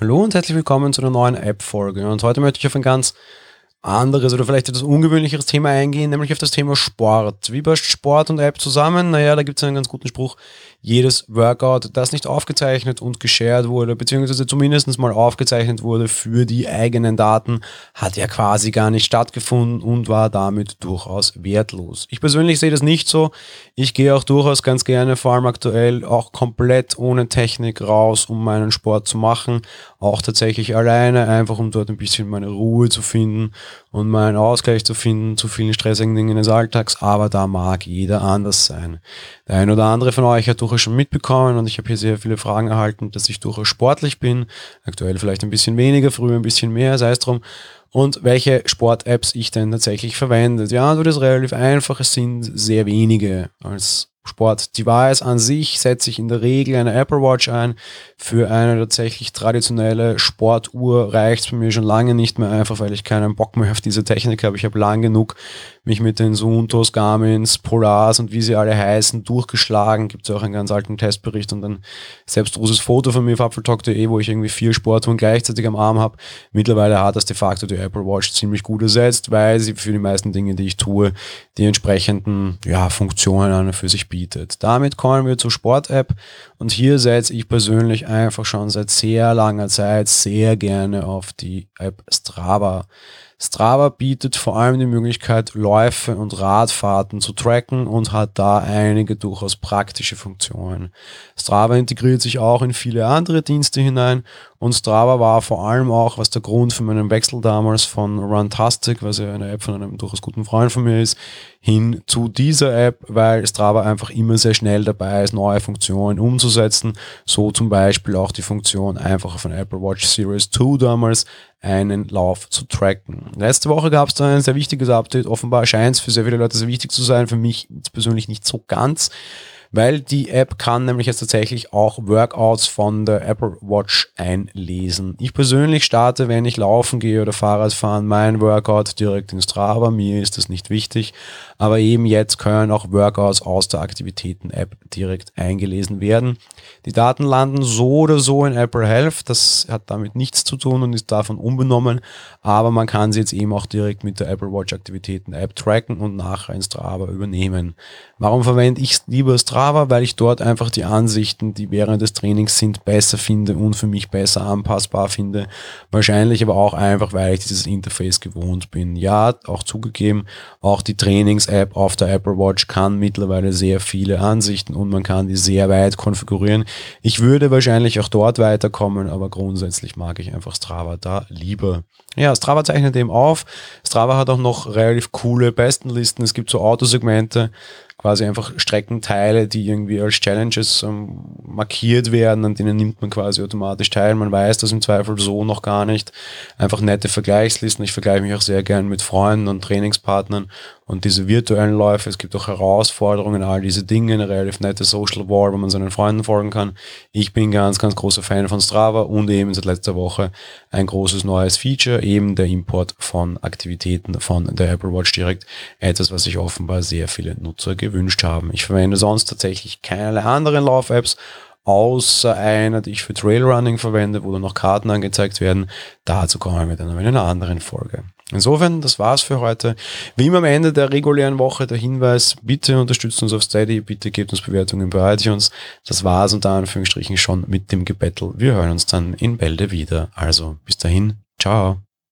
Hallo und herzlich willkommen zu einer neuen App-Folge. Und heute möchte ich auf ein ganz anderes oder vielleicht etwas ungewöhnlicheres Thema eingehen, nämlich auf das Thema Sport. Wie passt Sport und App zusammen? Naja, da gibt es einen ganz guten Spruch. Jedes Workout, das nicht aufgezeichnet und geshared wurde, beziehungsweise zumindest mal aufgezeichnet wurde für die eigenen Daten, hat ja quasi gar nicht stattgefunden und war damit durchaus wertlos. Ich persönlich sehe das nicht so. Ich gehe auch durchaus ganz gerne, vor allem aktuell, auch komplett ohne Technik raus, um meinen Sport zu machen. Auch tatsächlich alleine, einfach um dort ein bisschen meine Ruhe zu finden und mal einen Ausgleich zu finden zu vielen stressigen Dingen des Alltags, aber da mag jeder anders sein. Der ein oder andere von euch hat durchaus schon mitbekommen und ich habe hier sehr viele Fragen erhalten, dass ich durchaus sportlich bin, aktuell vielleicht ein bisschen weniger, früher ein bisschen mehr, sei es drum. Und welche Sport-Apps ich denn tatsächlich verwende. Die Antwort ist relativ einfach, es sind sehr wenige als Sport-Device an sich setze ich in der Regel eine Apple Watch ein. Für eine tatsächlich traditionelle Sportuhr reicht es bei mir schon lange nicht mehr, einfach weil ich keinen Bock mehr auf diese Technik habe. Ich habe lang genug mich mit den Suntos, Garmins, Polars und wie sie alle heißen durchgeschlagen. Gibt es auch einen ganz alten Testbericht und ein selbstgroßes Foto von mir auf apfeltalk.de, wo ich irgendwie vier Sportuhren gleichzeitig am Arm habe. Mittlerweile hat das de facto die Apple Watch ziemlich gut ersetzt, weil sie für die meisten Dinge, die ich tue, die entsprechenden ja, Funktionen an für sich bietet. Damit kommen wir zur Sport-App und hier setze ich persönlich einfach schon seit sehr langer Zeit sehr gerne auf die App Strava. Strava bietet vor allem die Möglichkeit, Läufe und Radfahrten zu tracken und hat da einige durchaus praktische Funktionen. Strava integriert sich auch in viele andere Dienste hinein und Strava war vor allem auch, was der Grund für meinen Wechsel damals von Runtastic, was ja eine App von einem durchaus guten Freund von mir ist, hin zu dieser App, weil Strava einfach immer sehr schnell dabei ist, neue Funktionen umzusetzen. So zum Beispiel auch die Funktion, einfach einer Apple Watch Series 2 damals einen Lauf zu tracken. Letzte Woche gab es da ein sehr wichtiges Update. Offenbar scheint es für sehr viele Leute sehr wichtig zu sein, für mich persönlich nicht so ganz weil die App kann nämlich jetzt tatsächlich auch Workouts von der Apple Watch einlesen. Ich persönlich starte, wenn ich laufen gehe oder Fahrrad fahren, mein Workout direkt in Strava. Mir ist das nicht wichtig, aber eben jetzt können auch Workouts aus der Aktivitäten-App direkt eingelesen werden. Die Daten landen so oder so in Apple Health. Das hat damit nichts zu tun und ist davon unbenommen, aber man kann sie jetzt eben auch direkt mit der Apple Watch Aktivitäten-App tracken und nachher in Strava übernehmen. Warum verwende ich lieber Strava? Strava, weil ich dort einfach die Ansichten, die während des Trainings sind, besser finde und für mich besser anpassbar finde. Wahrscheinlich aber auch einfach, weil ich dieses Interface gewohnt bin. Ja, auch zugegeben, auch die Trainings-App auf der Apple Watch kann mittlerweile sehr viele Ansichten und man kann die sehr weit konfigurieren. Ich würde wahrscheinlich auch dort weiterkommen, aber grundsätzlich mag ich einfach Strava da lieber. Ja, Strava zeichnet eben auf. Strava hat auch noch relativ coole Bestenlisten. Es gibt so Autosegmente, quasi einfach Streckenteile, die irgendwie als Challenges ähm, markiert werden, an denen nimmt man quasi automatisch teil. Man weiß das im Zweifel so noch gar nicht. Einfach nette Vergleichslisten. Ich vergleiche mich auch sehr gern mit Freunden und Trainingspartnern und diese virtuellen Läufe. Es gibt auch Herausforderungen, all diese Dinge, eine relativ nette Social Wall, wo man seinen Freunden folgen kann. Ich bin ganz, ganz großer Fan von Strava und eben seit letzter Woche ein großes neues Feature, eben der Import von Aktivitäten von der Apple Watch direkt. Etwas, was sich offenbar sehr viele Nutzer gewünscht haben. Ich verwende sonst tatsächlich keine anderen Lauf-Apps, außer einer, die ich für Trailrunning verwende, wo dann noch Karten angezeigt werden. Dazu kommen wir dann in einer anderen Folge. Insofern, das war's für heute. Wie immer am Ende der regulären Woche der Hinweis, bitte unterstützt uns auf Steady, bitte gebt uns Bewertungen bei iTunes. Das war's unter Anführungsstrichen schon mit dem Gebettel. Wir hören uns dann in Bälde wieder. Also bis dahin, ciao.